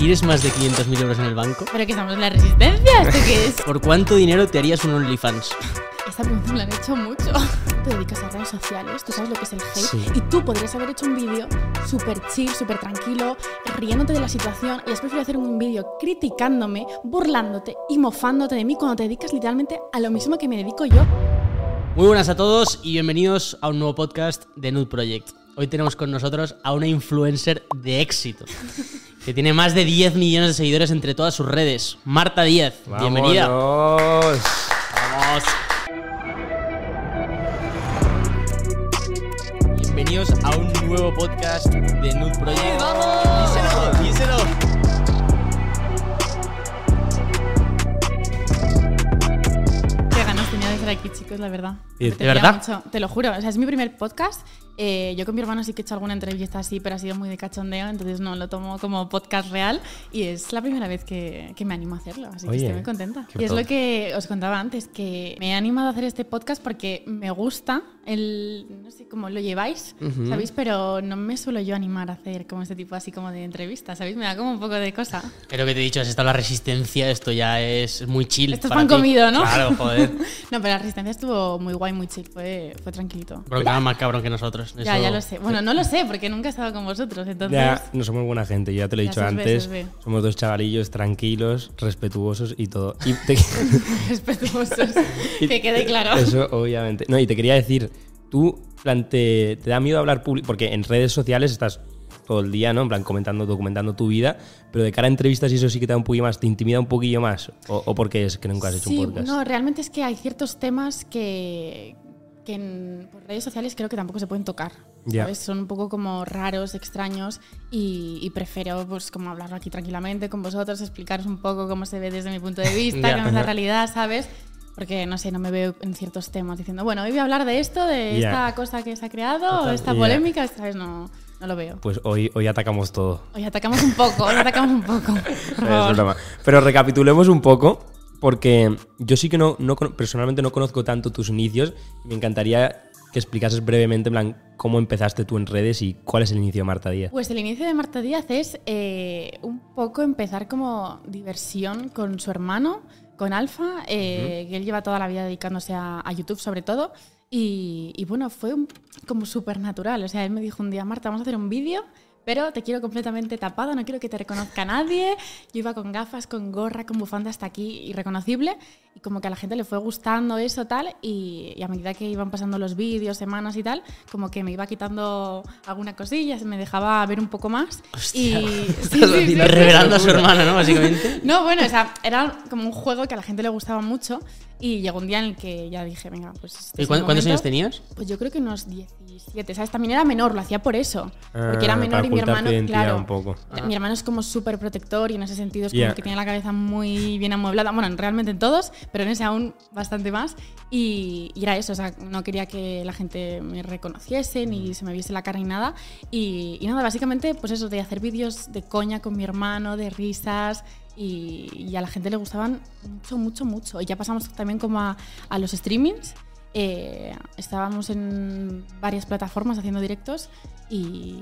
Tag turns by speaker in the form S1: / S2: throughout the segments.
S1: ¿Tienes más de 500.000 euros en el banco?
S2: ¿Pero que estamos en la resistencia? ¿Esto qué es?
S1: ¿Por cuánto dinero te harías un OnlyFans?
S2: Esta pregunta me la han hecho mucho. Te dedicas a redes sociales, tú sabes lo que es el hate.
S1: Sí.
S2: Y tú podrías haber hecho un vídeo súper chill, súper tranquilo, riéndote de la situación. Y has preferido hacer un vídeo criticándome, burlándote y mofándote de mí cuando te dedicas literalmente a lo mismo que me dedico yo.
S1: Muy buenas a todos y bienvenidos a un nuevo podcast de Nude Project. Hoy tenemos con nosotros a una influencer de éxito que tiene más de 10 millones de seguidores entre todas sus redes. Marta Díaz, bienvenida.
S3: Vámonos.
S1: Vamos. Bienvenidos a un nuevo podcast de Nude Project. ¡Vamos! Díselo, díselo.
S2: Qué ganas tenía de estar aquí, chicos, la verdad.
S3: ¿De
S1: verdad?
S2: mucho, te lo juro. O sea, es mi primer podcast. Eh, yo con mi hermano sí que he hecho alguna entrevista así, pero ha sido muy de cachondeo, entonces no lo tomo como podcast real. Y es la primera vez que, que me animo a hacerlo, así que
S3: Oye,
S2: estoy muy contenta. Y es lo que os contaba antes, que me he animado a hacer este podcast porque me gusta el. No sé cómo lo lleváis, ¿sabéis? Pero no me suelo yo animar a hacer como este tipo así como de entrevistas, ¿sabéis? Me da como un poco de cosa.
S1: Pero que te he dicho, has estado la resistencia, esto ya es muy chill.
S2: Esto es pan
S1: ti.
S2: comido, ¿no?
S1: Claro, joder.
S2: No, pero la resistencia estuvo muy guay, muy chill, fue, fue tranquilito.
S1: Porque más cabrón que nosotros.
S2: Ya,
S1: Eso-
S2: ya lo sé. Bueno, no lo sé porque nunca he estado con vosotros, entonces.
S3: Ya, no somos buena gente, ya te lo he
S2: Ya
S3: dicho
S2: ve,
S3: antes.
S2: ve.
S3: Somos dos chavalillos tranquilos, respetuosos y todo. Y te-
S2: respetuosos. que quede claro.
S3: Eso, obviamente. No, y te quería decir, tú, plan, te, te da miedo hablar público, porque en redes sociales estás todo el día, ¿no? En plan, comentando, documentando tu vida, pero de cara a entrevistas y eso sí que te da un poquillo más, te intimida un poquillo más. ¿O, o porque es que nunca has hecho un podcast?
S2: no, realmente es que hay ciertos temas que, que en por redes sociales creo que tampoco se pueden tocar. ¿sabes? Son un poco como raros, extraños y, y prefiero pues como hablarlo aquí tranquilamente con vosotros, explicaros un poco cómo se ve desde mi punto de vista,
S1: Ya.
S2: cómo es la realidad, ¿sabes? Porque no sé, no me veo en ciertos temas diciendo, bueno, hoy voy a hablar de esto, de
S3: Ya.
S2: esta cosa que se ha creado, o
S3: Total.
S2: esta polémica, ¿sabes? No, no lo veo.
S3: Pues hoy, hoy atacamos todo.
S2: Hoy atacamos un poco, hoy atacamos un poco.
S3: Pero recapitulemos un poco, porque yo sí que no, no personalmente no conozco tanto tus inicios me encantaría que explicases brevemente, en plan, cómo empezaste tú en redes y cuál es el inicio de Marta Díaz.
S2: Pues el inicio de Marta Díaz es eh, un poco empezar como diversión con su hermano, con Alfa, eh, que él lleva toda la vida dedicándose a, a YouTube sobre todo. Y, y bueno, fue un- como súper natural. O sea, él me dijo un día, Marta, vamos a hacer un vídeo, pero te quiero completamente tapada, no quiero que te reconozca nadie. Yo iba con gafas, con gorra, con bufanda hasta aquí, irreconocible. Y como que a la gente le fue gustando eso tal. Y, y a medida que iban pasando los vídeos, semanas y tal, como que me iba quitando alguna cosilla, se me dejaba ver un poco más.
S1: Hostia.
S2: Y sí, sí, sí.
S1: Revelando a su hermana, ¿no? Básicamente.
S2: No, bueno, o sea, era como un juego que a la gente le gustaba mucho y llegó un día en el que ya dije, venga, pues... este
S1: ¿Y cuántos
S2: momento.
S1: años tenías?
S2: Pues yo creo que unos 17, ¿sabes? También era menor, lo hacía por eso. Porque era
S3: Ah,
S2: menor y mi hermano, claro,
S3: un poco.
S2: mi hermano es como súper protector y en ese sentido es como
S3: Ya.
S2: que tiene la cabeza muy bien amueblada. Bueno, realmente en todos, pero en ese aún bastante más. Y, y era eso, o sea, no quería que la gente me reconociese ni se me viese la cara ni nada. Y, y nada, básicamente, pues eso, de hacer vídeos de coña con mi hermano, de risas. Y, y a la gente le gustaban mucho, mucho, mucho. Y ya pasamos también como a, a los streamings. Eh, estábamos en varias plataformas haciendo directos y,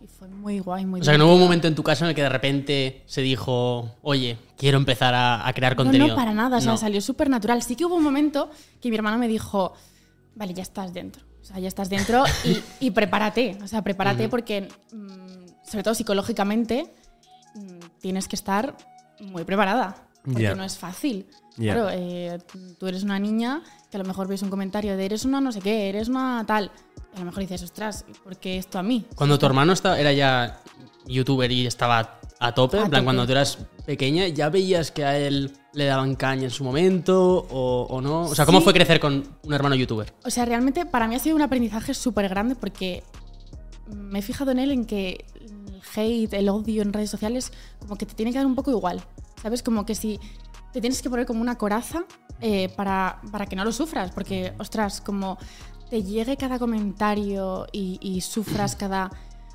S2: y fue muy guay, muy
S1: O sea, que no hubo un momento en tu casa en el que de repente se dijo, oye, quiero empezar a, a crear
S2: No,
S1: contenido.
S2: no, para nada, o sea,
S1: No.
S2: salió súper natural. Sí que hubo un momento que mi hermano me dijo, vale, ya estás dentro. O sea, ya estás dentro y, y prepárate. O sea, prepárate porque, mm, sobre todo psicológicamente, mm, tienes que estar muy preparada. Porque no es fácil. Claro, eh, tú eres una niña que a lo mejor ves un comentario de eres una no sé qué, eres una tal. Y a lo mejor dices, ostras, ¿por qué esto a mí?
S1: Cuando tu hermano estaba, era ya youtuber y estaba a tope,
S2: A
S1: en plan,
S2: tope.
S1: cuando tú eras pequeña, ¿ya veías que a él le daban caña en su momento o, o no? O sea, ¿cómo
S2: Sí.
S1: fue crecer con un hermano youtuber?
S2: O sea, realmente para mí ha sido un aprendizaje súper grande porque me he fijado en él en que el hate, el odio en redes sociales, como que te tiene que dar un poco igual. ¿Sabes? Como que si te tienes que poner como una coraza eh, para, para que no lo sufras. Porque, ostras, como te llegue cada comentario y, y sufras cada.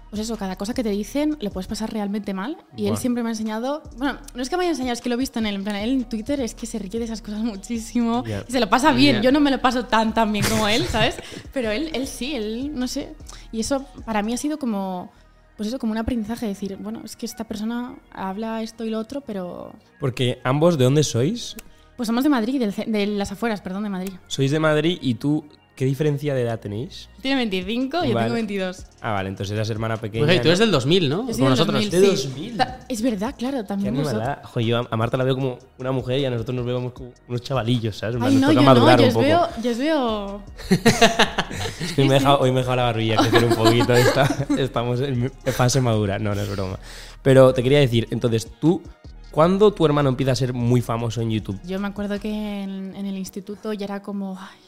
S2: Pues eso, cada cosa que te dicen le puedes pasar realmente mal. Y él siempre me ha enseñado. Bueno, no es que me haya enseñado, es que lo he visto en él. En plan, él en Twitter es que se ríe de esas cosas muchísimo. Y se lo pasa bien. Yo no me lo paso tan, tan bien como él, ¿sabes? Pero él, él sí, él, no sé. Y eso para mí ha sido como pues eso, como un aprendizaje, decir, bueno, es que esta persona habla esto y lo otro, pero...
S3: Porque ambos, ¿de dónde sois?
S2: Pues somos de Madrid, de las afueras, perdón, de Madrid.
S3: Sois de Madrid y tú, ¿qué diferencia de edad tenéis?
S2: Tiene 25, yo
S3: Vale.
S2: tengo 22.
S3: Ah, vale, entonces eras hermana pequeña.
S1: Pues, hey, tú
S3: ¿no?
S1: eres del 2000, ¿no?
S2: Yo soy
S1: Como
S2: del
S1: nosotros.
S2: 2000,
S3: De
S2: sí.
S3: 2000.
S2: Ta- Es verdad, claro,
S3: Qué
S2: también
S3: animalada. Joder, yo a- a Marta la veo como una mujer y a nosotros nos vemos como unos chavalillos, ¿sabes? En plan,
S2: Ay,
S3: nos
S2: no,
S3: toca
S2: yo no,
S3: madurar
S2: yo
S3: un
S2: os,
S3: poco.
S2: veo, yo os veo...
S3: Hoy me, he dejado, hoy me he dejado la barbilla crecer un poquito. está- estamos en fase madura. No, no es broma. Pero te quería decir, entonces, tú, ¿cuándo tu hermano empieza a ser muy famoso en YouTube?
S2: Yo me acuerdo que en, en el instituto ya era como, ay,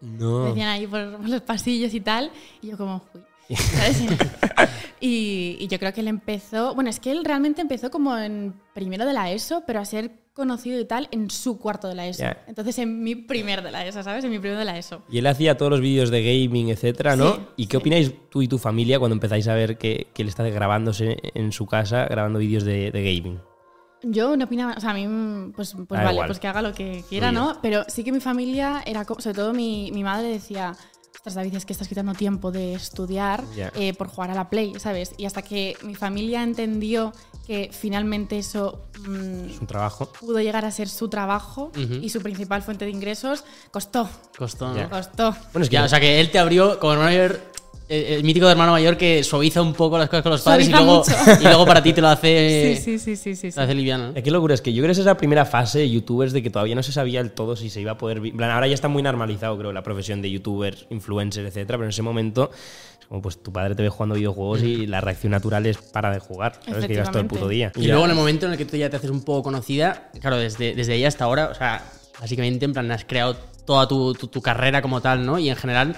S2: Me
S3: No.
S2: decían ahí por, por los pasillos y tal, y yo como, uy. ¿sabes? y, y yo creo que él empezó, bueno, es que él realmente empezó como en primero de la ESO, pero a ser conocido y tal en su cuarto de la ESO. Entonces en mi primer de la ESO, ¿sabes? En mi primero de la ESO.
S3: Y él hacía todos los vídeos de gaming, etcétera, ¿no?
S2: Sí,
S3: ¿Y qué opináis tú y tu familia cuando empezáis a ver que, que él está grabándose en su casa, grabando vídeos de, de gaming?
S2: Yo no opinaba, o sea, a mí, mm, pues, pues vale,
S3: igual.
S2: pues que haga lo que quiera. ¿no? Pero sí que mi familia era, sobre todo mi, mi madre decía, ostras, David, es que estás quitando tiempo de estudiar eh, por jugar a la Play, ¿sabes? Y hasta que mi familia entendió que finalmente eso mm,
S3: Es un trabajo.
S2: pudo llegar a ser su trabajo y su principal fuente de ingresos, costó,
S1: Costó, ¿no?
S3: Ya.
S2: costó.
S3: Bueno, es que
S1: Ya, o sea que él te abrió como mayor, eh, el mítico de hermano mayor que suaviza un poco las cosas con los padres y luego, y luego para ti te lo hace,
S2: sí, sí, sí, sí, sí.
S1: lo hace liviano. ¿no?
S3: Eh, Qué locura, es que yo creo que esa es la primera fase de youtubers de que todavía no se sabía el todo si se iba a poder... plan, ahora ya está muy normalizado, creo, la profesión de youtuber, influencer, etcétera, pero en ese momento es como pues tu padre te ve jugando videojuegos y la reacción natural es para de jugar, ¿sabes? Que llevas todo el puto día.
S1: Y luego en el momento en el que tú ya te haces un poco conocida, claro, desde, desde ahí hasta ahora, o sea, básicamente en plan has creado toda tu, tu- tu carrera como tal, ¿no? Y en general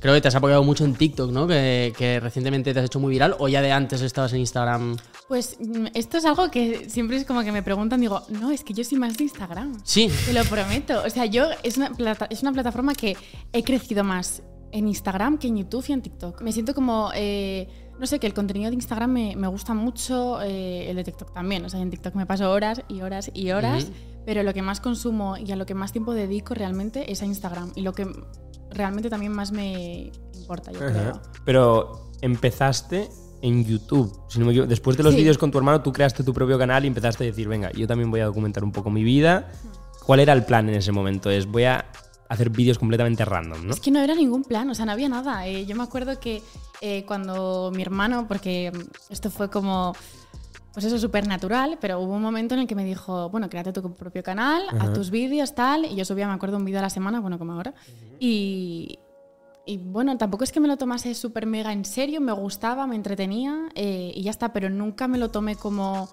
S1: creo que te has apoyado mucho en TikTok, ¿no? Que, que recientemente te has hecho muy viral o ya de antes estabas en Instagram.
S2: Pues mm, esto es algo que siempre es como que me preguntan, digo, no, es que yo soy más de Instagram.
S1: Sí,
S2: Te lo prometo. O sea, yo es una, plata- es una plataforma que he crecido más en Instagram que en YouTube y en TikTok. Me siento como, eh, no sé, que el contenido de Instagram me, me gusta mucho, eh, el de TikTok también. O sea, en TikTok me paso horas y horas y horas, pero lo que más consumo y a lo que más tiempo dedico realmente es a Instagram. Y lo que realmente también más me importa, yo creo.
S3: Pero empezaste en YouTube. Si no me equivoco. Después de los
S2: Sí.
S3: vídeos con tu hermano, tú creaste tu propio canal y empezaste a decir, venga, yo también voy a documentar un poco mi vida. ¿Cuál era el plan en ese momento? Es, voy a hacer vídeos completamente random, ¿no?
S2: Es que no era ningún plan, o sea, no había nada. Eh, yo me acuerdo que eh, cuando mi hermano, porque esto fue como, pues eso, súper natural, pero hubo un momento en el que me dijo, bueno, créate tu propio canal, haz tus vídeos, tal, y yo subía, me acuerdo, un vídeo a la semana, bueno, como ahora, y, y bueno, tampoco es que me lo tomase súper mega en serio, me gustaba, me entretenía, eh, y ya está, pero nunca me lo tomé como...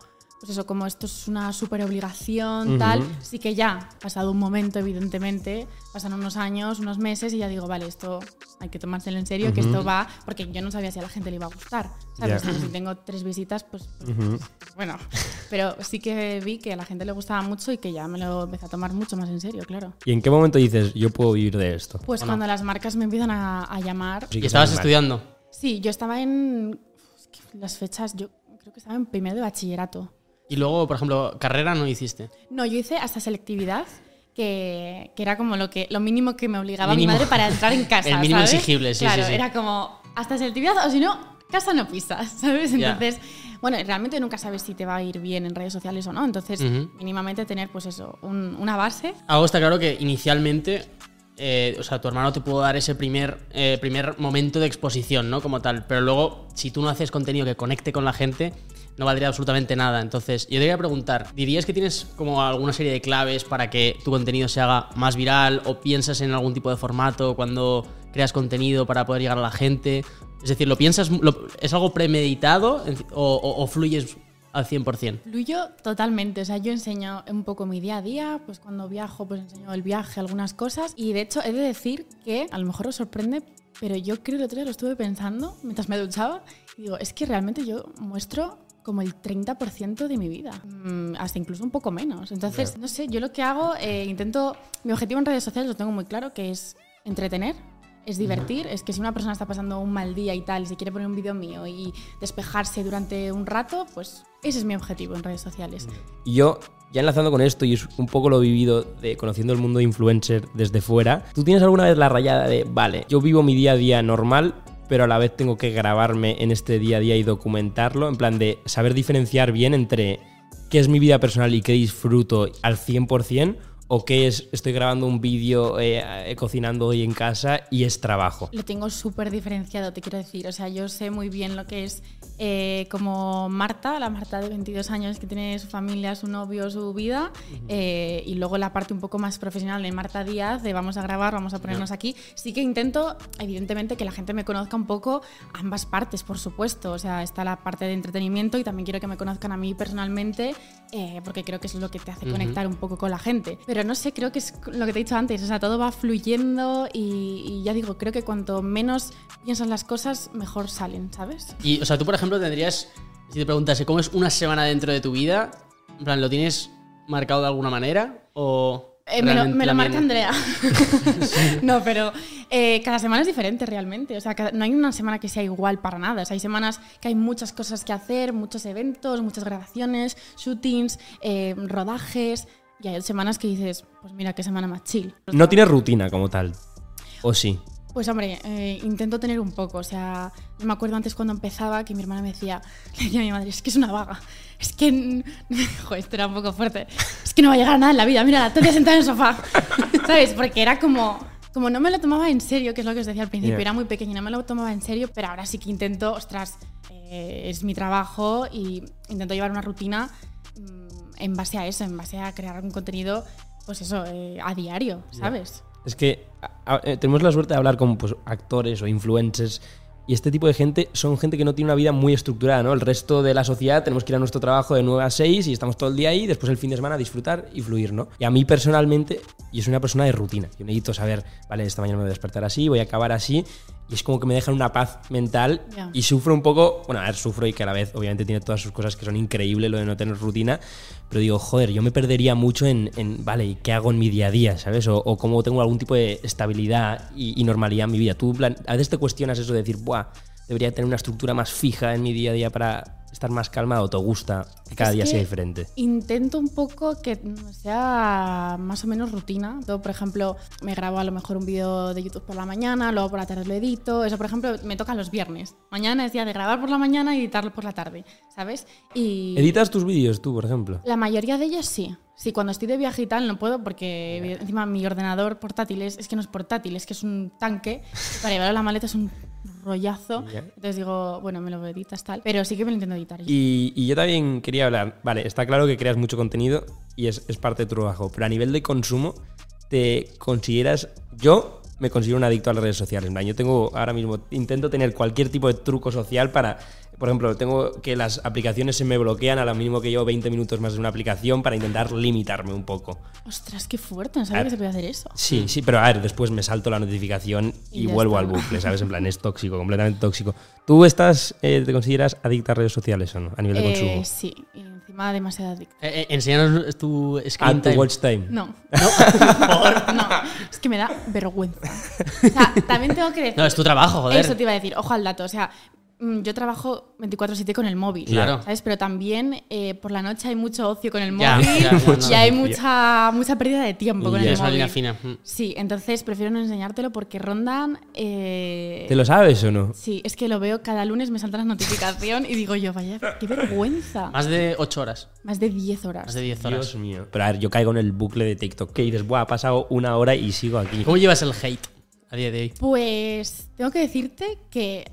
S2: Pues eso, como esto es una súper obligación, tal. Sí que ya, pasado un momento, evidentemente, pasan unos años, unos meses y ya digo, vale, esto hay que tomárselo en serio, que esto va, porque yo no sabía si a la gente le iba a gustar, ¿sabes? Si tengo tres visitas, pues, pues,
S3: Ujú.
S2: bueno, pero sí que vi que a la gente le gustaba mucho y que ya me lo empecé a tomar mucho más en serio, claro.
S3: ¿Y en qué momento dices, yo puedo vivir de esto?
S2: Pues cuando las marcas me empiezan a, a llamar,
S3: Sí
S1: y
S3: que
S1: estabas estudiando.
S2: sí, yo estaba en las fechas, yo creo que estaba en primero de bachillerato.
S1: Y luego, por ejemplo, carrera no hiciste.
S2: No, yo hice hasta selectividad, que, que era como lo, que, lo mínimo que me obligaba
S1: Mínimo.
S2: mi madre para entrar en casa.
S1: El mínimo
S2: ¿sabes?
S1: exigible, sí,
S2: Claro,
S1: sí, sí.
S2: era como hasta selectividad o si no, casa no pisas, ¿sabes? Entonces, bueno, realmente nunca sabes si te va a ir bien en redes sociales o no. Entonces, mínimamente tener, pues eso, un- una base.
S1: Algo está claro que inicialmente, eh, o sea, tu hermano te pudo dar ese primer, eh, primer momento de exposición, ¿no? Como tal. Pero luego, si tú no haces contenido que conecte con la gente, no valdría absolutamente nada. Entonces, yo te quería preguntar, ¿dirías que tienes como alguna serie de claves para que tu contenido se haga más viral o piensas en algún tipo de formato cuando creas contenido para poder llegar a la gente? Es decir, ¿lo piensas, es algo premeditado o fluyes al 100%?
S2: Fluyo totalmente, o sea, yo enseño un poco mi día a día, pues cuando viajo, pues enseño el viaje, algunas cosas. Y de hecho, he de decir que a lo mejor os sorprende, pero yo creo que el otro día lo estuve pensando mientras me duchaba y digo, es que realmente yo muestro como el 30% de mi vida, Mm, hasta incluso un poco menos. Entonces, no sé, yo lo que hago, eh, intento, mi objetivo en redes sociales lo tengo muy claro, que es entretener, es divertir, es que si una persona está pasando un mal día y tal, y se quiere poner un vídeo mío y despejarse durante un rato, pues ese es mi objetivo en redes sociales.
S3: Y yo, ya enlazando con esto, y es un poco lo vivido de conociendo el mundo de influencer desde fuera, ¿tú tienes alguna vez la rayada de, vale, yo vivo mi día a día normal, pero a la vez tengo que grabarme en este día a día y documentarlo, en plan de saber diferenciar bien entre qué es mi vida personal y qué disfruto al 100% o qué es estoy grabando un vídeo eh, cocinando hoy en casa y es trabajo.
S2: Lo tengo súper diferenciado, te quiero decir. O sea, yo sé muy bien lo que es eh, como Marta, la Marta de 22 años que tiene su familia, su novio, su vida, eh, y luego la parte un poco más profesional de Marta Díaz, de vamos a grabar, vamos a ponernos aquí. Sí que intento, evidentemente, que la gente me conozca un poco ambas partes, por supuesto. O sea, está la parte de entretenimiento y también quiero que me conozcan a mí personalmente, porque creo que es lo que te hace conectar un poco con la gente. Pero no sé, creo que es lo que te he dicho antes, o sea, todo va fluyendo y, y ya digo, creo que cuanto menos piensas las cosas, mejor salen, ¿sabes?
S1: Y, o sea, tú, por ejemplo, tendrías. Si te preguntase cómo es una semana dentro de tu vida, en plan, ¿lo tienes marcado de alguna manera? ¿O.?
S2: Eh, me lo,
S1: realmente
S2: me lo marca Andrea. no, pero eh, cada semana es diferente realmente. O sea, cada- no hay una semana que sea igual para nada. O sea, hay semanas que hay muchas cosas que hacer, muchos eventos, muchas grabaciones, shootings, eh, rodajes. Y hay semanas que dices, pues mira, qué semana más chill.
S3: No tienes rutina como tal. ¿O sí?
S2: Pues hombre, eh, intento tener un poco. O sea, yo me acuerdo antes cuando empezaba que mi hermana me decía, le decía a mi madre, es que es una vaga. Es que. Joder, esto era un poco fuerte. Es que no va a llegar a nada en la vida. Mira, te voy a sentar en el sofá. ¿Sabes? Porque era como. Como no me lo tomaba en serio, que es lo que os decía al principio, era muy pequeña, no me lo tomaba en serio, pero ahora sí que intento, ostras, eh, es mi trabajo y intento llevar una rutina en base a eso, en base a crear un contenido, pues eso, eh, a diario, ¿sabes?
S3: Es que a- a- eh, tenemos la suerte de hablar con pues, actores o influencers y este tipo de gente son gente que no tiene una vida muy estructurada, ¿no? El resto de la sociedad tenemos que ir a nuestro trabajo de 9 a 6 y estamos todo el día ahí después el fin de semana a disfrutar y fluir, ¿no? Y a mí personalmente, yo soy una persona de rutina. Yo necesito saber, vale, esta mañana me voy a despertar así, voy a acabar así y es como que me deja en una paz mental y sufro un poco, bueno, a ver, sufro y que a la vez obviamente tiene todas sus cosas que son increíbles lo de no tener rutina, pero digo, joder, yo me perdería mucho en, en, vale, ¿y qué hago en mi día a día, ¿sabes? O, o cómo tengo algún tipo de estabilidad y, y normalidad en mi vida. Tú, plan, a veces te cuestionas eso de decir, buah, debería tener una estructura más fija en mi día a día para estar más calmado, o te gusta que cada
S2: Es
S3: día
S2: que
S3: sea diferente.
S2: Intento un poco que sea más o menos rutina. Yo, por ejemplo, me grabo a lo mejor un vídeo de YouTube por la mañana, luego por la tarde lo edito. Eso, por ejemplo, me toca los viernes. Mañana es día de grabar por la mañana y editarlo por la tarde, ¿sabes? Y
S3: ¿Editas tus vídeos tú, por ejemplo?
S2: la mayoría de ellos sí. Sí, cuando estoy de viaje y tal no puedo porque encima mi ordenador portátil es, es que no es portátil, es que es un tanque. Para llevarlo a la maleta es un rollazo.
S3: Ya.
S2: Entonces digo, bueno, me lo editas tal. Pero sí que me lo intento editar.
S3: Y, y yo también quería hablar, vale, está claro que creas mucho contenido y es, es parte de tu trabajo, pero a nivel de consumo, ¿te consideras, yo me considero un adicto a las redes sociales, yo tengo ahora mismo, intento tener cualquier tipo de truco social para, por ejemplo, tengo que las aplicaciones se me bloquean a lo mínimo que llevo 20 minutos más de una aplicación para intentar limitarme un poco.
S2: Ostras, qué fuerte, no sabía que se podía hacer eso.
S3: Sí, sí, pero a ver, después me salto la notificación y, vuelvo
S2: está.
S3: al bucle, ¿sabes? En plan, es tóxico, completamente tóxico. ¿Tú estás, eh, te consideras adicta a redes sociales o no? A nivel de
S2: Eh,
S3: consumo.
S2: sí, y encima demasiado adicto.
S1: Eh, eh, enséñanos tu
S3: Ah,
S1: screen
S3: tu
S1: time.
S3: watch time.
S2: No. no, es que me da vergüenza. O sea, también tengo que decir.
S1: No, es tu trabajo, joder.
S2: Eso te iba a decir, ojo al dato. O sea, yo trabajo 24-7 con el móvil.
S1: Claro.
S2: ¿Sabes? Pero también eh, por la noche hay mucho ocio con el móvil
S1: ya, ya, no.
S2: y hay mucha, mucha pérdida de tiempo con
S3: Ya.
S2: el
S1: Es una
S2: móvil.
S1: línea fina. Mm.
S2: Sí, entonces prefiero no enseñártelo porque rondan. eh,
S3: ¿Te lo sabes o no?
S2: Sí, es que lo veo cada lunes, me salta la notificación y digo yo, vaya, qué vergüenza.
S1: Más de 8 horas.
S2: Más de 10 horas.
S1: Más de 10 horas.
S3: Dios mío. Pero a ver, yo caigo en el bucle de TikTok que dices, buah, ha pasado una hora y sigo aquí.
S1: ¿Cómo llevas el hate a día de hoy?
S2: Pues tengo que decirte que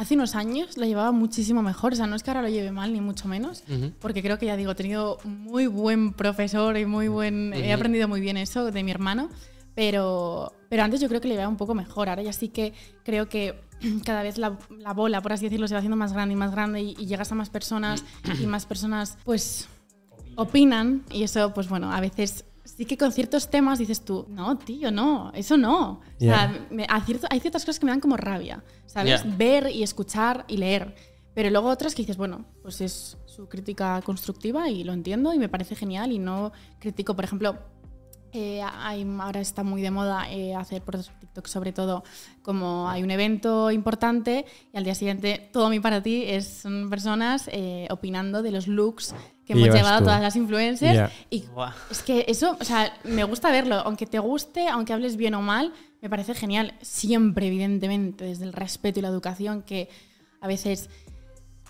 S2: hace unos años lo llevaba muchísimo mejor. O sea, no es que ahora lo lleve mal, ni mucho menos, porque creo que ya digo, he tenido muy buen profesor y muy buen. He aprendido muy bien eso de mi hermano. Pero, pero antes yo creo que le llevaba un poco mejor. Ahora ya sí que creo que cada vez la, la bola, por así decirlo, se va haciendo más grande y más grande y, y llegas a más personas y más personas, pues, opinan. Y eso, pues bueno, a veces sí que con ciertos temas dices tú, no, tío, no, eso no. O sea,
S3: Ya.
S2: me- a cierto- hay ciertas cosas que me dan como rabia, ¿sabes? Ver y escuchar y leer. Pero luego otras que dices, bueno, pues es su crítica constructiva y lo entiendo y me parece genial y no critico, por ejemplo, eh, hay- ahora está muy de moda eh, hacer por TikTok sobre todo como hay un evento importante y al día siguiente todo mi para ti es, son personas eh, opinando de los looks que hemos llevado
S3: tú.
S2: todas las influencers
S3: Ya.
S2: y
S1: Buah.
S2: es que eso, o sea, me gusta verlo, aunque te guste, aunque hables bien o mal, me parece genial. Siempre, evidentemente, desde el respeto y la educación, que a veces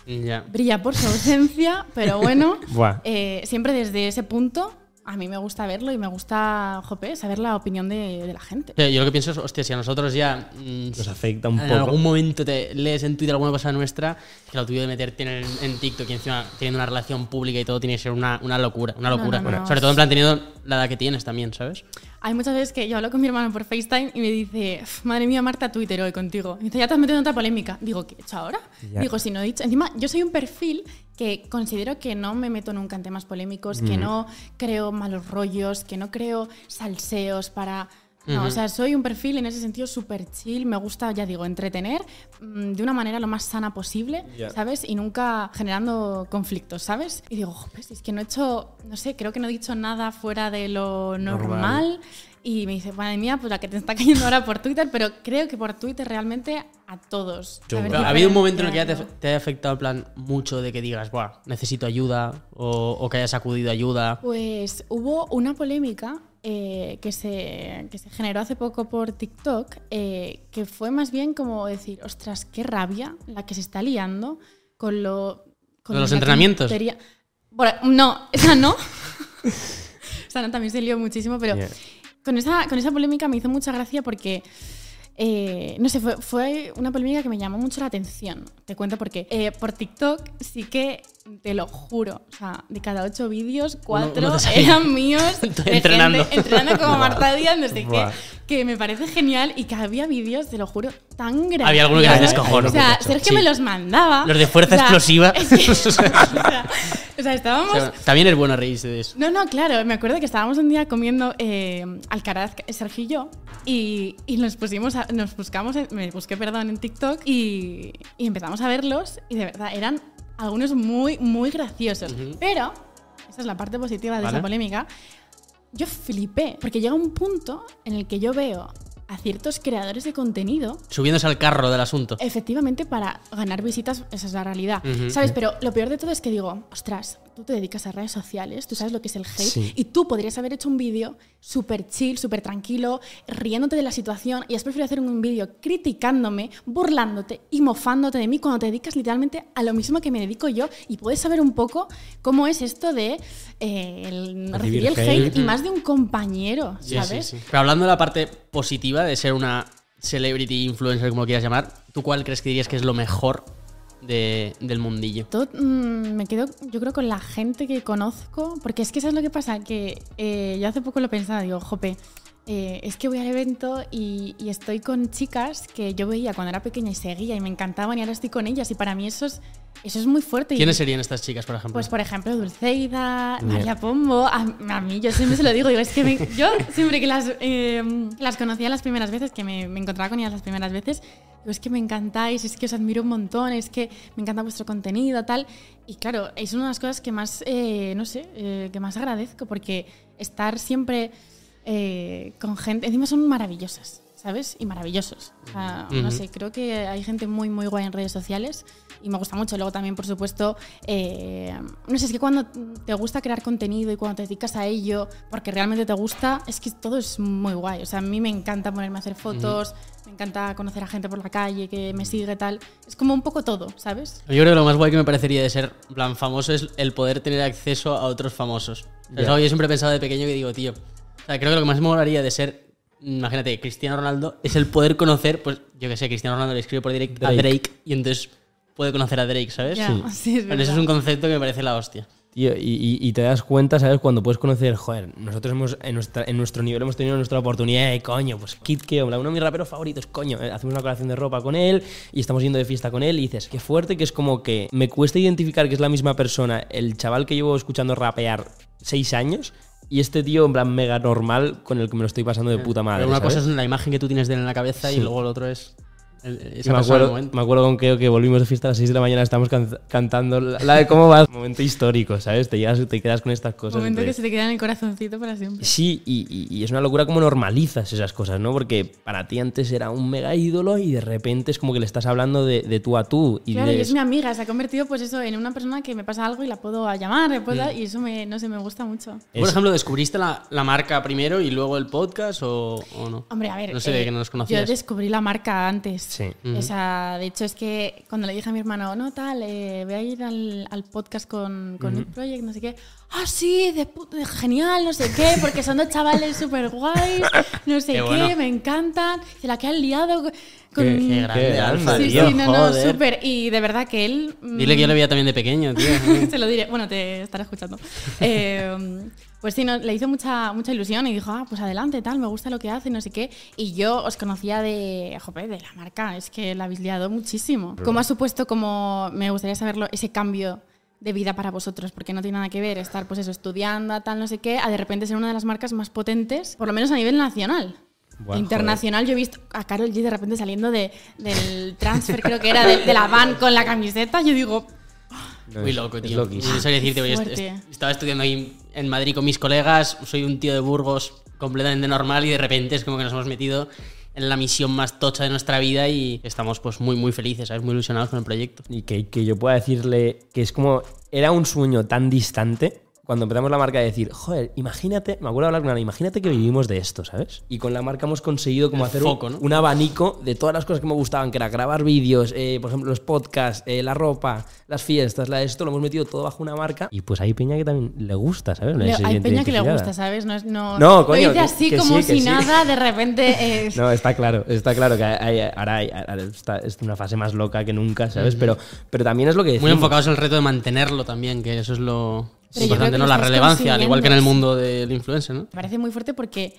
S1: Ya.
S2: brilla por su ausencia, pero bueno, eh, siempre desde ese punto a mí me gusta verlo y me gusta, jope, saber la opinión de, de la gente.
S1: Yo lo que pienso es, hostia, si a nosotros ya mm,
S3: Nos afecta un
S1: en
S3: poco.
S1: algún momento te lees en Twitter alguna cosa nuestra, que lo tuyo de meterte en, el- en TikTok y encima teniendo una relación pública y todo tiene que ser una, una locura, una locura.
S2: no, no, no.
S1: Sobre todo en plan teniendo la edad que tienes también, ¿sabes?
S2: Hay muchas veces que yo hablo con mi hermano por FaceTime y me dice, "Uf, madre mía, Marta, Twitter hoy contigo. Y dice, ya te has metido en otra polémica. Digo, ¿qué he hecho ahora?
S3: Ya.
S2: Digo, si no he dicho. Encima, yo soy un perfil que considero que no me meto nunca en temas polémicos, que no creo malos rollos, que no creo salseos para. No, o sea, soy un perfil en ese sentido súper chill. Me gusta, ya digo, entretener mm, de una manera lo más sana posible,
S3: Ya.
S2: ¿sabes? Y nunca generando conflictos, ¿sabes? Y digo, si es que no he hecho, no sé, creo que no he dicho nada fuera de lo
S3: Normal.
S2: normal. Y me dice, madre mía, pues la que te está cayendo ahora por Twitter, pero creo que por Twitter realmente a todos.
S3: Yo-.
S1: Pero, ¿Ha habido un momento en el que ya te, te haya afectado en plan mucho de que digas, Buah, necesito ayuda o, o que hayas acudido a ayuda?
S2: Pues hubo una polémica eh, que, se, que se generó hace poco por TikTok, eh, que fue más bien como decir, ostras, qué rabia la que se está liando con lo... Con
S1: ¿Con los entrenamientos?
S2: Bueno, no, esa no. esa no, también se lió muchísimo, pero
S3: Yeah.
S2: con, esa, con esa polémica me hizo mucha gracia porque... eh, no sé, fue, fue una polémica que me llamó mucho la atención. Te cuento por qué. Eh, por TikTok sí que, te lo juro, o sea, de cada ocho vídeos, cuatro eran míos. de
S1: entrenando.
S2: gente entrenando como Marta Díaz, no sé qué. Que me parece genial y que había vídeos, te lo juro, tan grandes.
S1: Había alguno que
S3: Ya,
S1: descojono.
S2: O sea,
S3: Sí.
S2: Sergio me los mandaba.
S1: Los de fuerza
S2: O sea,
S1: explosiva.
S2: es que- o, sea, o sea, estábamos
S1: O sea, también es bueno reírse de eso.
S2: no, no, claro, me acuerdo que estábamos un día comiendo eh, Alcaraz, Sergio y yo, y, y nos pusimos, a- nos buscamos, en- me busqué, perdón, en TikTok y, y empezamos a verlos y de verdad eran algunos muy, muy graciosos. Pero, esa es la parte positiva de
S1: Vale.
S2: esa polémica, yo flipé, porque llega un punto en el que yo veo a ciertos creadores de contenido
S1: Subiéndose al carro del asunto.
S2: Efectivamente, para ganar visitas, esa es la realidad. ¿Sabes? Pero lo peor de todo es que digo, ostras, tú te dedicas a redes sociales, tú sabes lo que es el hate,
S3: Sí.
S2: y tú podrías haber hecho un vídeo súper chill, súper tranquilo, riéndote de la situación, y has preferido hacer un vídeo criticándome, burlándote y mofándote de mí cuando te dedicas literalmente a lo mismo que me dedico yo, y puedes saber un poco cómo es esto de eh, el-
S3: Recibir
S2: el hate,
S3: hate.
S2: y más de un compañero, ¿sabes?
S1: sí, sí. Pero hablando de la parte positiva de ser una celebrity influencer, como quieras llamar, ¿tú cuál crees que dirías que es lo mejor de- del mundillo?
S2: Todo, mm, me quedo, yo creo, con la gente que conozco, porque es que ¿sabes lo que pasa? Que eh, yo hace poco lo pensaba, digo, jope, eh, es que voy al evento y, y estoy con chicas que yo veía cuando era pequeña y seguía y me encantaban y ahora estoy con ellas y para mí eso es, eso es muy fuerte. y-
S1: ¿Quiénes serían estas chicas, por ejemplo?
S2: pues por ejemplo, Dulceida, María Pombo, a, a mí yo siempre se lo digo, digo, es que me- yo siempre que las, eh, las conocía las primeras veces, que me, me encontraba con ellas las primeras veces, digo, es que me encantáis, es que os admiro un montón, es que me encanta vuestro contenido, tal. Y claro, es una de las cosas que más, eh, no sé, eh, que más agradezco, porque estar siempre eh, con gente, encima son maravillosas. ¿Sabes? Y maravillosos. O sea, no sé, creo que hay gente muy, muy guay en redes sociales y me gusta mucho. Luego también, por supuesto, eh, no sé, es que cuando te gusta crear contenido y cuando te dedicas a ello porque realmente te gusta, es que todo es muy guay. O sea, a mí me encanta ponerme a hacer fotos, me encanta conocer a gente por la calle que me sigue, tal. Es como un poco todo, ¿sabes?
S1: Yo creo que lo más guay que me parecería de ser en plan famoso es el poder tener acceso a otros famosos. Es
S3: Ya.
S1: algo que yo siempre he pensado de pequeño que digo, tío. O sea, creo que lo que más me molaría de ser, imagínate, Cristiano Ronaldo, es el poder conocer, pues yo que sé, Cristiano Ronaldo le escribe por directo a
S3: Drake.
S1: Drake y entonces puede conocer a Drake, ¿sabes?
S2: Ya, sí, es
S1: Pero eso es un concepto que me parece la hostia.
S3: Tío, y, y- y te das cuenta, ¿sabes? Cuando puedes conocer, joder, nosotros hemos, en, nuestra, en nuestro nivel hemos tenido nuestra oportunidad, eh, coño, pues Kid Keo, uno de mis raperos favoritos, coño, eh, hacemos una colección de ropa con él y estamos yendo de fiesta con él y dices, qué fuerte que es como que me cuesta identificar que es la misma persona, el chaval que llevo escuchando rapear seis años y este tío en plan mega normal con el que me lo estoy pasando de puta madre.
S1: Pero una
S3: ¿sabes?
S1: cosa es la imagen que tú tienes de él en la cabeza y luego lo otro es.
S3: Me, acuerdo,
S1: momento.
S3: me acuerdo con Keo que volvimos de fiesta a las 6 de la mañana, estamos can- cantando la la de cómo vas. Momento histórico, ¿sabes? Te, llegas, te quedas con estas cosas.
S2: momento que se te queda en el corazoncito para siempre.
S3: Sí, y, y- y es una locura cómo normalizas esas cosas, ¿no? Porque para ti antes era un mega ídolo y de repente es como que le estás hablando de, de tú a tú. Y
S2: Claro, y es mi amiga, se ha convertido pues eso en una persona que me pasa algo y la puedo llamar, le puedo-
S3: Mm.
S2: y eso me, no sé, me gusta mucho.
S1: Por ejemplo, ¿descubriste la, la marca primero y luego el podcast o, o no?
S2: Hombre, a ver,
S1: No sé
S2: eh,
S1: que no los
S2: yo
S1: conocías.
S2: descubrí la marca antes.
S3: Sí.
S2: O sea, de hecho es que cuando le dije a mi hermano, no, tal, eh, voy a ir al, al podcast con, con Nude Project, no sé qué. Ah, sí, de pu- de genial, no sé qué, porque son dos chavales súper guays, no sé
S1: Qué
S2: qué,
S1: bueno.
S2: me encantan. Se la que han liado con...
S3: Qué-
S1: Qué grande,
S3: Qué
S1: Alfa,
S2: Sí,
S1: tío.
S2: sí, no, no, súper. Y de verdad que él... mm,
S1: Dile que yo lo veía también de pequeño, tío.
S2: se lo diré. Bueno, te estará escuchando. Eh, pues sí, no, le hizo mucha, mucha ilusión y dijo, ah, pues adelante, tal, me gusta lo que hace, no sé qué. Y yo os conocía de, jope, de la marca, es que la habéis liado muchísimo. ¿Cómo ha supuesto, como me gustaría saberlo, ese cambio de vida para vosotros? Porque no tiene nada que ver estar, pues eso, estudiando, tal, no sé qué, a de repente ser una de las marcas más potentes, por lo menos a nivel nacional. Internacional, yo he visto a Carol G de repente saliendo de, del transfer, creo que era, de, de la van con la camiseta. Yo digo,
S3: No,
S1: Muy
S3: es-
S1: loco,
S3: es
S1: tío.
S3: loquísimo.
S1: Yo decirte, oye, est- estaba estudiando ahí en Madrid con mis colegas, soy un tío de Burgos completamente normal y de repente es como que nos hemos metido en la misión más tocha de nuestra vida y estamos pues muy muy felices, ¿sabes? Muy ilusionados con el proyecto.
S3: Y que, que yo pueda decirle que es como. Era un sueño tan distante. Cuando empezamos la marca a decir, joder, imagínate, me acuerdo de hablar con Ana, imagínate que vivimos de esto, ¿sabes? Y con la marca hemos conseguido como
S1: El
S3: hacer
S1: foco,
S3: un,
S1: ¿no?
S3: un abanico de todas las cosas que me gustaban, que era grabar vídeos, eh, por ejemplo, los podcasts, eh, la ropa, las fiestas, la de esto, lo hemos metido todo bajo una marca. Y pues hay peña que también le gusta, ¿sabes? Se
S2: hay peña que le gusta, ¿sabes? No, es, no,
S3: No,
S2: lo
S3: coño,
S2: dice
S3: que-
S2: así
S3: que
S2: como
S3: sí,
S2: si
S3: sí.
S2: nada, de repente. eh,
S3: No, está claro, está claro que hay- ahora, hay- ahora está, es una fase más loca que nunca, ¿sabes? pero, pero también es lo que
S1: Muy
S3: decimos.
S1: enfocados en el reto de mantenerlo también, que eso es lo
S2: Pero
S1: importante, ¿no? La relevancia, al igual que en el mundo del influencer, ¿no?
S2: Me parece muy fuerte porque,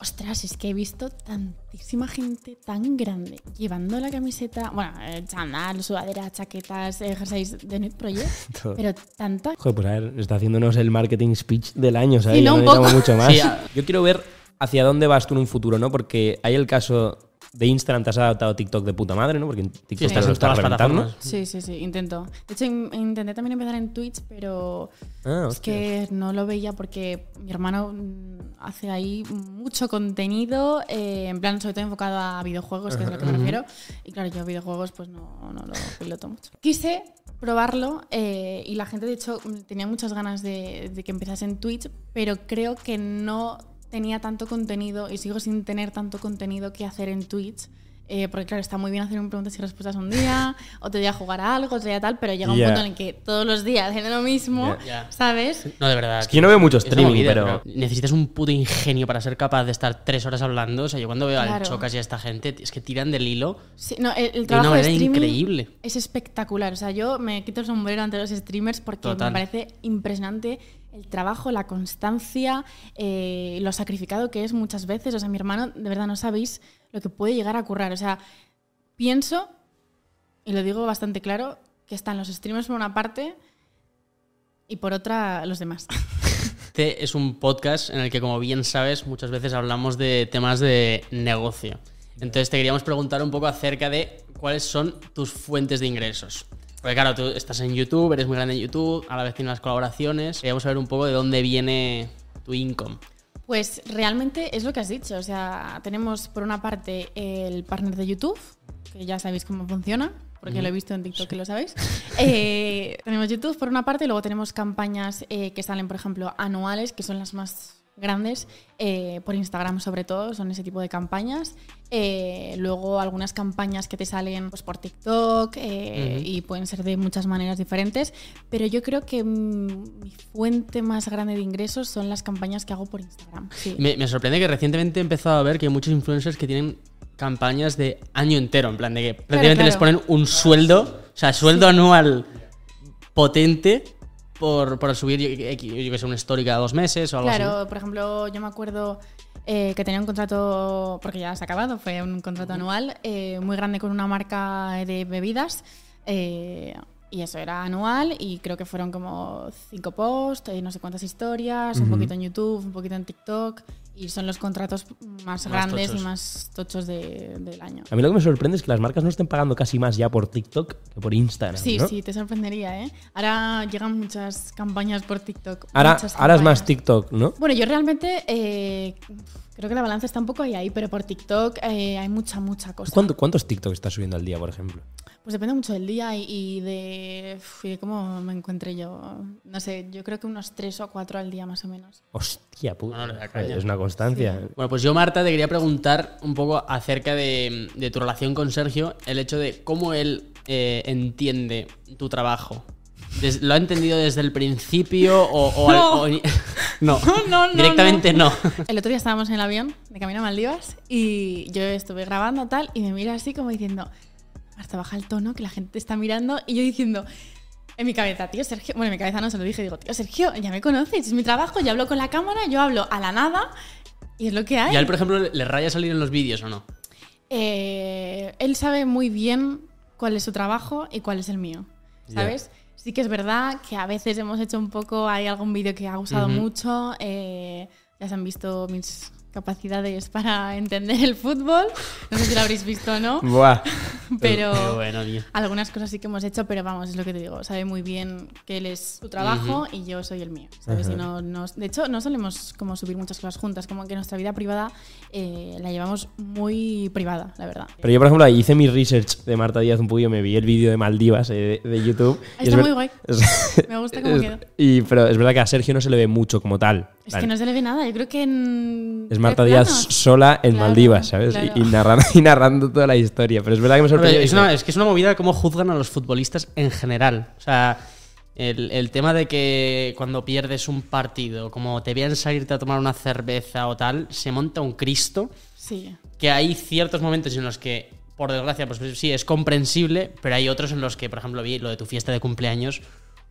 S2: ostras, es que he visto tantísima gente tan grande llevando la camiseta, bueno, eh, chandal, sudadera, chaquetas, eh, jerseys de Nude Project,
S3: Todo.
S2: pero tanta.
S3: Joder, pues a ver, está haciéndonos el marketing speech del año, ¿sabes?
S2: Sí, ¿no? Un poco.
S3: mucho más.
S1: Sí,
S3: Yo quiero ver hacia dónde vas tú en un futuro, ¿no? Porque hay el caso de Instagram, te has adaptado a TikTok de puta madre, ¿no? Porque en TikTok
S1: Sí,
S3: lo
S1: las
S3: reventando.
S1: plataformas.
S2: Sí, sí, sí, intento. De hecho, in- intenté también empezar en Twitch, pero
S3: Ah,
S2: es que no lo veía porque mi hermano mm, hace ahí mucho contenido, eh, en plan, sobre todo enfocado a videojuegos, que es a lo que me refiero. Y claro, yo videojuegos pues no, no lo piloto mucho. Quise probarlo eh, y la gente, de hecho, tenía muchas ganas de, de que empezase en Twitch, pero creo que no tenía tanto contenido y sigo sin tener tanto contenido que hacer en Twitch. eh, porque claro, está muy bien hacer un preguntas y respuestas un día, otro día jugar a algo, otro día tal, pero llega un punto en el que todos los días haciendo lo mismo. ¿sabes?
S1: No, de verdad.
S3: Es que yo no veo mucho
S1: una
S3: streaming,
S1: movida,
S3: pero-
S1: Necesitas un puto ingenio para ser capaz de estar tres horas hablando. O sea, yo cuando veo al
S2: Claro.
S1: Chocas y a esta gente, es que tiran del hilo.
S2: Sí, no, el, el
S1: una
S2: trabajo de
S1: manera
S2: streaming
S1: increíble.
S2: es espectacular. O sea, yo me quito el sombrero ante los streamers porque
S1: Total.
S2: me parece impresionante el trabajo, la constancia, eh, lo sacrificado que es muchas veces. O sea, mi hermano, de verdad no sabéis lo que puede llegar a currar. O sea, pienso, y lo digo bastante claro, que están los streamers por una parte y por otra los demás.
S1: Este es un podcast en el que, como bien sabes, muchas veces hablamos de temas de negocio. Entonces te queríamos preguntar un poco acerca de cuáles son tus fuentes de ingresos. Porque claro, tú estás en YouTube, eres muy grande en YouTube, a la vez tienes las colaboraciones. Queríamos saber un poco de dónde viene tu income.
S2: Pues realmente es lo que has dicho. O sea, tenemos por una parte el partner de YouTube, que ya sabéis cómo funciona, porque lo he visto en TikTok que lo sabéis. Eh, tenemos YouTube por una parte y luego tenemos campañas eh, que salen, por ejemplo, anuales, que son las más grandes, eh, por Instagram sobre todo, son ese tipo de campañas. Eh, luego algunas campañas que te salen pues, por TikTok eh, y pueden ser de muchas maneras diferentes, pero yo creo que mi fuente más grande de ingresos son las campañas que hago por Instagram. Sí.
S1: Me, me sorprende que recientemente he empezado a ver que hay muchos influencers que tienen campañas de año entero, en plan de que prácticamente les
S2: claro.
S1: ponen un sueldo, o sea, sueldo anual potente por, por subir, yo, que sé, una story cada dos meses o algo así.
S2: Claro, por ejemplo, yo me acuerdo eh, que tenía un contrato, porque ya se ha acabado, fue un contrato anual eh, muy grande con una marca de bebidas. eh, y eso era anual y creo que fueron como cinco posts, no sé cuántas historias, un poquito en YouTube, un poquito en TikTok Y son los contratos más,
S1: Más
S2: grandes
S1: tochos.
S2: y más tochos de- del año.
S3: A mí lo que me sorprende es que las marcas no estén pagando casi más ya por TikTok que por Instagram.
S2: Sí,
S3: ¿no?
S2: sí, te sorprendería, ¿eh? Ahora llegan muchas campañas por TikTok.
S3: Ahora, ahora es más. TikTok, ¿no?
S2: Bueno, yo realmente eh, creo que la balanza está un poco ahí, ahí pero por TikTok eh, hay mucha, mucha cosa.
S3: ¿Cuánto- ¿Cuántos TikTok estás subiendo al día, por ejemplo?
S2: Pues depende mucho del día y, y de, uf, y de cómo me encuentre yo. No sé, yo creo que unos tres o cuatro al día más o menos.
S3: Hostia, puta.
S1: Le da caña.
S3: es una constancia.
S1: Bueno, pues yo, Marta, te quería preguntar un poco acerca de, de tu relación con Sergio, el hecho de cómo él eh, entiende tu trabajo. Des- ¿Lo ha entendido desde el principio o, o al-
S2: No.
S1: o- no.
S2: No, no,
S1: Directamente no.
S2: El otro día estábamos en el avión de camino a Maldivas y yo estuve grabando tal y me mira así como diciendo, Marta, baja el tono, que la gente te está mirando y yo diciendo... En mi cabeza, tío Sergio, bueno, en mi cabeza no se lo dije, digo, tío Sergio, ya me conoces, es mi trabajo, yo hablo con la cámara, yo hablo a la nada y es lo que hay.
S1: ¿Y a él, por ejemplo, le raya salir en los vídeos o no?
S2: Eh, él sabe muy bien cuál es su trabajo y cuál es el mío, ¿sabes? Sí que es verdad que a veces hemos hecho un poco, hay algún vídeo que ha gustado mucho, eh, ya se han visto mis capacidades para entender el fútbol, no sé si lo habréis visto o no,
S3: Buah.
S2: pero
S1: Pero bueno,
S2: algunas cosas sí que hemos hecho, pero vamos, es lo que te digo, sabe muy bien que él es su trabajo y yo soy el mío, ¿sabes? Y no, no- de hecho, no solemos como subir muchas cosas juntas, como que nuestra vida privada eh, la llevamos muy privada, la verdad.
S3: Pero yo, por ejemplo, hice mi research de Marta Díaz un poquillo, me vi el vídeo de Maldivas eh, de, de YouTube. y
S2: Está
S3: es
S2: muy
S3: ver-
S2: guay. Me gusta cómo quedó.
S3: y, pero es verdad que a Sergio no se le ve mucho como tal.
S2: Es que no se le ve nada. Yo creo que en.
S3: Es Marta Díaz sola en
S2: Claro,
S3: Maldivas, ¿sabes?
S2: claro.
S3: Y, y narrando, y narrando toda la historia. Pero es verdad que me sorprendió.
S1: es, una- es que es una movida cómo juzgan a los futbolistas en general. O sea, el, el tema de que cuando pierdes un partido, como te vean salirte a tomar una cerveza o tal, se monta un Cristo.
S2: Sí.
S1: Que hay ciertos momentos en los que, por desgracia, pues sí, es comprensible, pero hay otros en los que, por ejemplo, vi lo de tu fiesta de cumpleaños.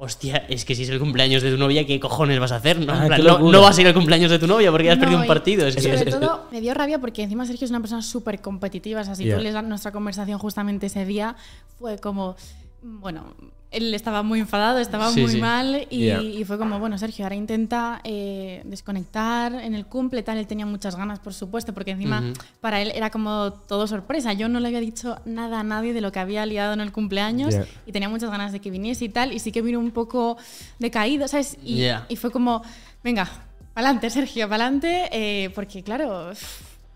S1: Hostia, es que si es el cumpleaños de tu novia, ¿qué cojones vas a hacer? No,
S3: Ah,
S1: plan, no, vas a ir al cumpleaños de tu novia porque has
S2: No,
S1: perdido un partido. Es que
S2: sobre todo, me dio rabia porque encima Sergio es una persona súper competitiva. O sea, si
S3: Yeah.
S2: tú lees nuestra conversación justamente ese día, fue como. Bueno, él estaba muy enfadado, estaba
S1: Sí,
S2: muy
S1: sí.
S2: mal y,
S3: Yeah.
S2: y fue como, bueno, Sergio, ahora intenta eh, desconectar en el cumple, tal. Él tenía muchas ganas, por supuesto, porque encima para él era como todo sorpresa. Yo no le había dicho nada a nadie de lo que había liado en el cumpleaños
S3: Yeah.
S2: y tenía muchas ganas de que viniese y tal. Y sí que vino un poco decaído, ¿sabes? Y,
S1: Yeah.
S2: y fue como, venga, pa'lante, Sergio, pa'lante, eh, porque claro,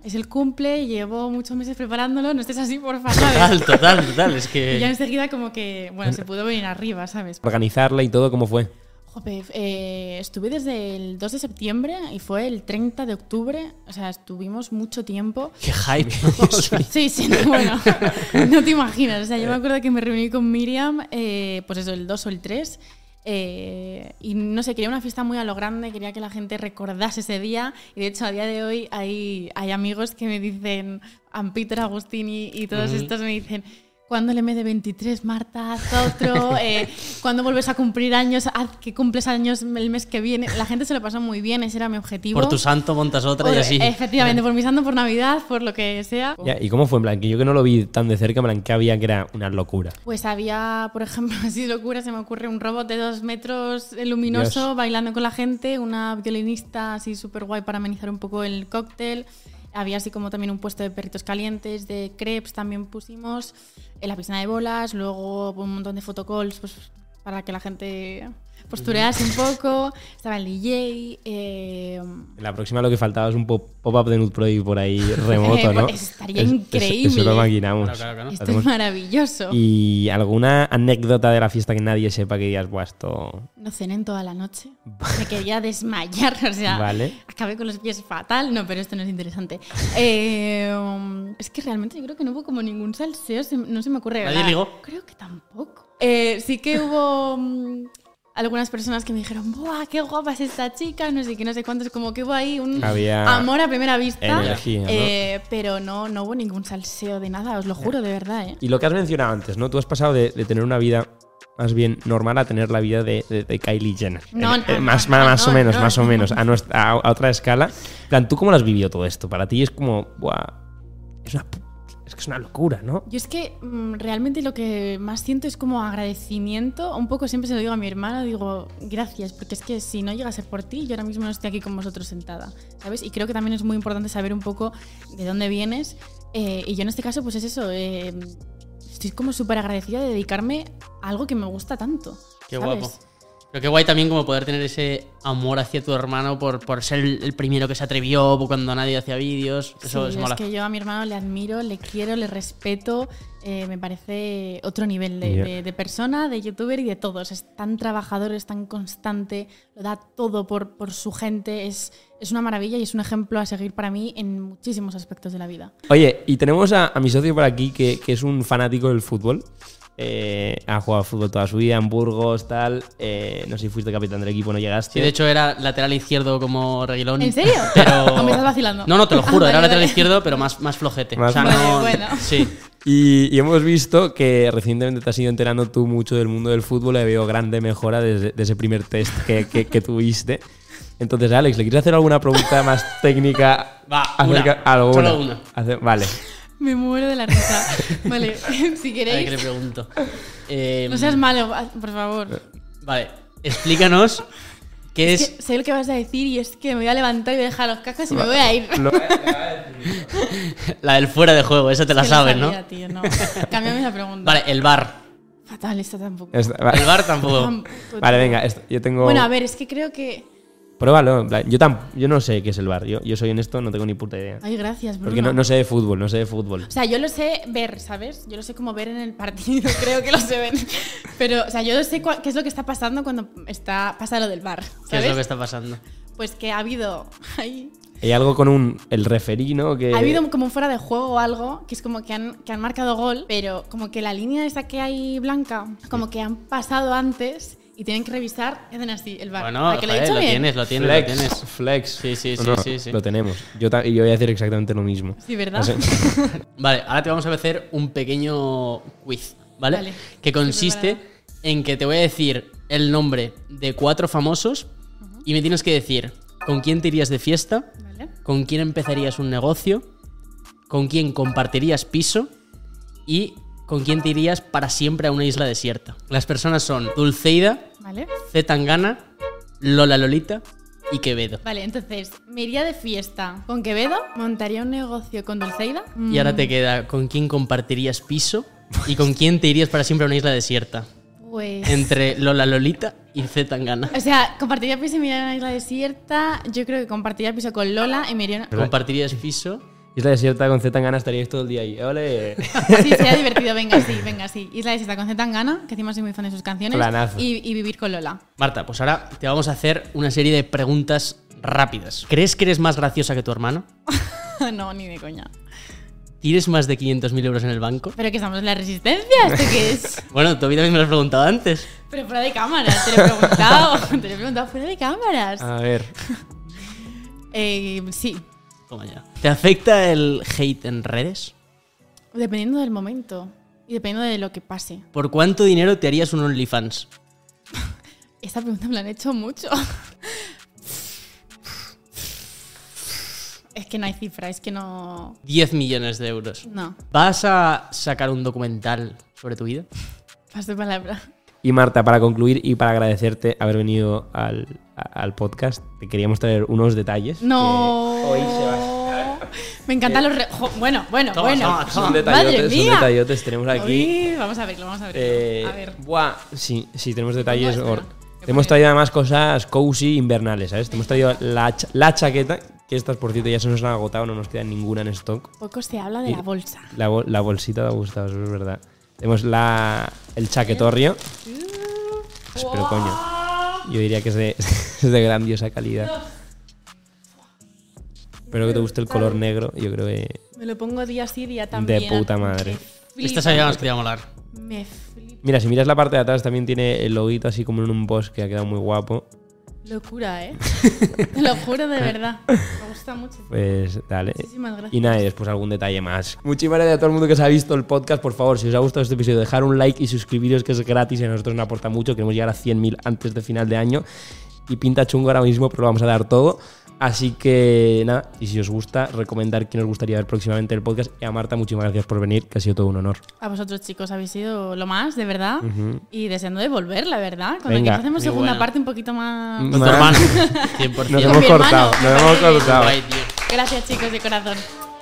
S2: es el cumple, llevo muchos meses preparándolo, no estés así, por favor.
S1: Total, total, total. Es
S2: Y
S1: que.
S2: ya enseguida como que, bueno, se pudo venir arriba, ¿sabes?
S3: Organizarla y todo, ¿cómo fue?
S2: Jope, eh, estuve desde el 2 de septiembre y fue el 30 de octubre, o sea, estuvimos mucho tiempo.
S1: Qué hype.
S2: Sí, sí, no, bueno, no te imaginas. O sea, yo me acuerdo que me reuní con Miriam, eh, pues eso, el 2 o el 3. Eh, y no sé, quería una fiesta muy a lo grande, quería que la gente recordase ese día. Y de hecho, a día de hoy hay, hay amigos que me dicen, a Peter Agustini y todos estos me dicen. ¿Cuándo le me de 23, Marta? Haz otro. Eh, ¿Cuándo vuelves a cumplir años? Haz que cumples años el mes que viene. La gente se lo pasó muy bien, ese era mi objetivo.
S1: por tu santo montas otra y así.
S2: Efectivamente, por mi santo, por Navidad, por lo que sea.
S3: Ya, ¿Y cómo fue? En plan, que yo que no lo vi tan de cerca, en plan, que había que era una locura.
S2: Pues había, por ejemplo, así locura, se me ocurre un robot de dos metros eh, luminoso
S3: Dios.
S2: bailando con la gente, una violinista así súper guay para amenizar un poco el cóctel. Había así como también un puesto de perritos calientes, de crepes también pusimos, en la piscina de bolas, luego un montón de photocalls pues, para que la gente posturease un poco. Estaba el DJ. eh,
S3: la próxima lo que faltaba es un pop- pop-up de Nude Project por ahí remoto, ¿no?
S2: pues estaría
S3: Es- es-
S2: increíble.
S3: Eso lo maquinamos.
S1: Claro, claro, claro.
S2: esto
S3: Hacemos-
S2: es maravilloso.
S3: ¿Y alguna anécdota de la fiesta que nadie sepa que digas, buah, esto...
S2: No cené en toda la noche. Me quería desmayar, o sea,
S3: Vale.
S2: acabé con los pies fatal. No, pero esto no es interesante. Eh, es que realmente yo creo que no hubo como ningún salseo, se- no se me ocurre.
S1: ¿Nadie ligó?
S2: Creo que tampoco. Eh, sí que hubo mm, algunas personas que me dijeron, ¡buah, qué guapa es esta chica! No sé qué, no sé cuántos, como que hubo ahí un
S3: Había
S2: amor a primera vista.
S3: energía, ¿no?
S2: Eh, pero no, no hubo ningún salseo de nada, os lo juro, de verdad. ¿eh?
S3: Y lo que has mencionado antes, ¿no? Tú has pasado de, de tener una vida más bien normal a tener la vida de, de- de Kylie Jenner.
S2: No, no,
S3: eh, más,
S2: no,
S3: más, o
S2: no,
S3: menos,
S2: no,
S3: más o
S2: no.
S3: menos, a, nuestra- a- a otra escala. En plan, ¿tú cómo lo has vivido todo esto? Para ti es como, buah, es una Es que es una locura, ¿no?
S2: Yo es que mm, realmente lo que más siento es como agradecimiento. Un poco siempre se lo digo a mi hermana, digo gracias, porque es que si no llega a ser por ti, yo ahora mismo no estoy aquí con vosotros sentada, ¿sabes? Y creo que también es muy importante saber un poco de dónde vienes. eh, y yo en este caso, pues es eso. eh, estoy como súper agradecida de dedicarme a algo que me gusta tanto.
S1: Qué
S2: ¿sabes?
S1: guapo. Pero qué guay también como poder tener ese amor hacia tu hermano por, por ser el, primero que se atrevió cuando nadie hacía vídeos. Eso
S2: Sí,
S1: es
S2: es
S1: mola.
S2: que yo a mi hermano le admiro, le quiero, le respeto. eh, me parece otro nivel de,
S3: Ya.
S2: de- de persona, de youtuber y de todos. Es tan trabajador, es tan constante, lo da todo por, por su gente. Es, es una maravilla y es un ejemplo a seguir para mí en muchísimos aspectos de la vida.
S3: Oye, y tenemos a, a mi socio por aquí que, que es un fanático del fútbol. Eh, ha jugado fútbol toda su vida en Burgos, tal. Eh, no sé si fuiste capitán del equipo, no llegaste.
S1: Sí, de hecho era lateral izquierdo como Reguilón.
S2: ¿En serio?
S1: Pero...
S2: ¿O me estás vacilando?
S1: No, no, te lo
S2: Ah,
S1: juro,
S2: vale,
S1: era lateral
S2: vale.
S1: izquierdo, pero más, más flojete.
S3: Más
S1: o sea,
S2: Vale,
S1: no...
S2: bueno.
S1: Sí.
S3: Y, y hemos visto que recientemente te has ido enterando tú mucho del mundo del fútbol y veo grande mejora desde de ese primer test que, que- que tuviste. Entonces, Alex, ¿le quieres hacer alguna pregunta más técnica?
S1: Va,
S3: acerca-
S1: una.
S3: alguna?
S1: Solo una.
S3: Hace- vale.
S2: Me muero de la risa. Vale, si
S1: A ver qué
S2: queréis.
S1: le pregunto. Eh,
S2: No seas malo, por favor.
S1: Vale, explícanos qué es...
S2: Es que sé lo que vas a decir y es que me voy a levantar y voy a dejar los cascos y me voy a ir.
S3: Lo-
S1: la del fuera de juego, esa te la
S2: Que
S1: sabes,
S2: sabía,
S1: ¿no?
S2: tío, no. Cámbiame la pregunta.
S1: Vale, el bar.
S2: Fatal, esta tampoco.
S3: Esta-
S1: El bar tampoco.
S2: Tampoco.
S3: Vale, venga, esto- yo tengo.
S2: Bueno, a ver, es que creo que.
S3: Pruébalo. Yo, tam- yo no sé qué es el bar. Yo, yo soy honesto, no tengo ni puta idea.
S2: Ay, gracias, Bruno.
S3: Porque no, no sé de fútbol, no sé de fútbol.
S2: O sea, yo lo sé ver, ¿sabes? Yo lo sé como ver en el partido, creo que lo sé ver. Pero, o sea, yo sé qué es lo que está pasando cuando está pasa lo del bar,
S1: ¿Qué es
S2: ¿sabes?
S1: lo que está pasando?
S2: Pues que ha habido ay,
S3: Hay algo con un el referí, ¿no? Que
S2: ha habido como un fuera de juego o algo, que es como que han, que han marcado gol, pero como que la línea esa que hay blanca, como que han pasado antes y tienen que revisar y hacen así el bar.
S1: Bueno,
S2: ¿A que lo he
S1: joder,
S2: hecho
S1: lo
S2: bien?
S1: tienes, lo tienes,
S3: flex,
S1: lo tienes.
S3: flex.
S1: Sí, sí,
S3: No,
S1: sí,
S3: no,
S1: sí, sí.
S3: Lo tenemos. Yo, ta- yo voy a hacer exactamente lo mismo.
S2: Sí, ¿verdad?
S1: Vale, ahora te vamos a hacer un pequeño quiz, ¿vale?
S2: Vale,
S1: Que consiste en que te voy a decir el nombre de cuatro famosos y me tienes que decir con quién te irías de fiesta,
S2: Vale.
S1: con quién empezarías un negocio, con quién compartirías piso y con quién te irías para siempre a una isla desierta. Las personas son Dulceida,
S2: Vale.
S1: C. Tangana, Lola Lolita y Quevedo.
S2: Vale, entonces, me iría de fiesta con Quevedo, montaría un negocio con Dulceida.
S1: Y ahora te queda con quién compartirías piso y con quién te irías para siempre a una isla desierta.
S2: Pues.
S1: Entre Lola Lolita y Z Tangana.
S2: O sea, compartiría piso y me iría a una isla desierta. Yo creo que compartiría piso con Lola y me iría. a-
S1: Compartirías piso.
S3: Isla desierta con Z Tangana estaríais todo el día ahí. ¡Ole!
S2: Sí, sería divertido. Venga, sí, venga, sí. Isla desierta con Z Tangana, que encima soy muy fan de sus canciones.
S3: Planazo.
S2: Y, y vivir con Lola.
S1: Marta, pues ahora te vamos a hacer una serie de preguntas rápidas. ¿Crees que eres más graciosa que tu hermano?
S2: no, ni de coña.
S1: ¿Tienes más de 500.000 euros en el banco?
S2: ¿Pero que estamos en la resistencia? ¿Esto qué es?
S1: Bueno, tú a mí también me lo has preguntado antes.
S2: Pero fuera de cámaras, te lo he preguntado. Te lo he preguntado fuera de cámaras.
S3: A ver.
S2: Eh, sí,
S1: Toma ya. ¿Te afecta el hate en redes?
S2: dependiendo del momento. Y dependiendo de lo que pase.
S1: ¿Por cuánto dinero te harías un OnlyFans?
S2: Esta pregunta me la han hecho mucho. Es que no hay cifra, es que no.
S1: 10 millones de euros.
S2: No.
S1: ¿Vas a sacar un documental sobre tu vida?
S2: Paso de palabra.
S3: Y Marta, para concluir y para agradecerte haber venido al, al podcast, te queríamos traer unos detalles.
S2: No.
S3: que hoy se va-
S2: Me encantan los. re- jo, bueno, bueno,
S1: Toma,
S2: bueno.
S1: toma, toma.
S3: Son
S2: Madre
S3: detallotes, son detallotes. Tenemos aquí.
S2: Uy, vamos a verlo, vamos a verlo.
S3: Eh,
S2: a ver.
S3: Buah, sí, sí, tenemos detalles. Te hemos traído además cosas cozy invernales, ¿sabes? Te hemos traído la, cha- la chaqueta, que estas, por cierto, ya se nos han agotado, no nos queda ninguna en stock.
S2: Poco se habla de
S3: y-
S2: la bolsa.
S3: La, bol- la bolsita te ha gustado, eso es verdad. Tenemos la, el chaquetorrio. Pues, pero coño, yo diría que es de, es de grandiosa calidad. Espero que te guste el color negro, yo creo que...
S2: Me lo pongo día sí, día también.
S3: puta madre.
S1: Esta sabía que nos quería molar.
S2: Me flipa.
S3: Mira, si miras la parte de atrás también tiene el loguito así como en un bosque, ha quedado muy guapo.
S2: Locura, ¿eh? Te lo juro de verdad. Me gusta mucho.
S3: Pues dale.
S2: Muchísimas gracias.
S3: Y nada, y después algún detalle más. Muchísimas gracias a todo el mundo que se ha visto el podcast. Por favor, si os ha gustado este episodio, dejar un like y suscribiros, que es gratis y a nosotros nos aporta mucho. Queremos llegar a 100.000 antes de final de año. Y pinta chungo ahora mismo, pero lo vamos a dar todo. Así que nada, y si os gusta, recomendar quién os gustaría ver próximamente el podcast. Y a Marta, muchísimas gracias por venir, que ha sido todo un honor.
S2: A vosotros, chicos, habéis sido lo más, de verdad. Y deseando de volver, la verdad. Cuando
S3: Venga.
S2: quieras hacemos
S1: Muy
S2: segunda
S1: bueno.
S2: parte un poquito más.
S1: Con tu hermano. 100%.
S3: Nos hemos cortado, nos hemos cortado.
S2: Gracias, chicos, de corazón.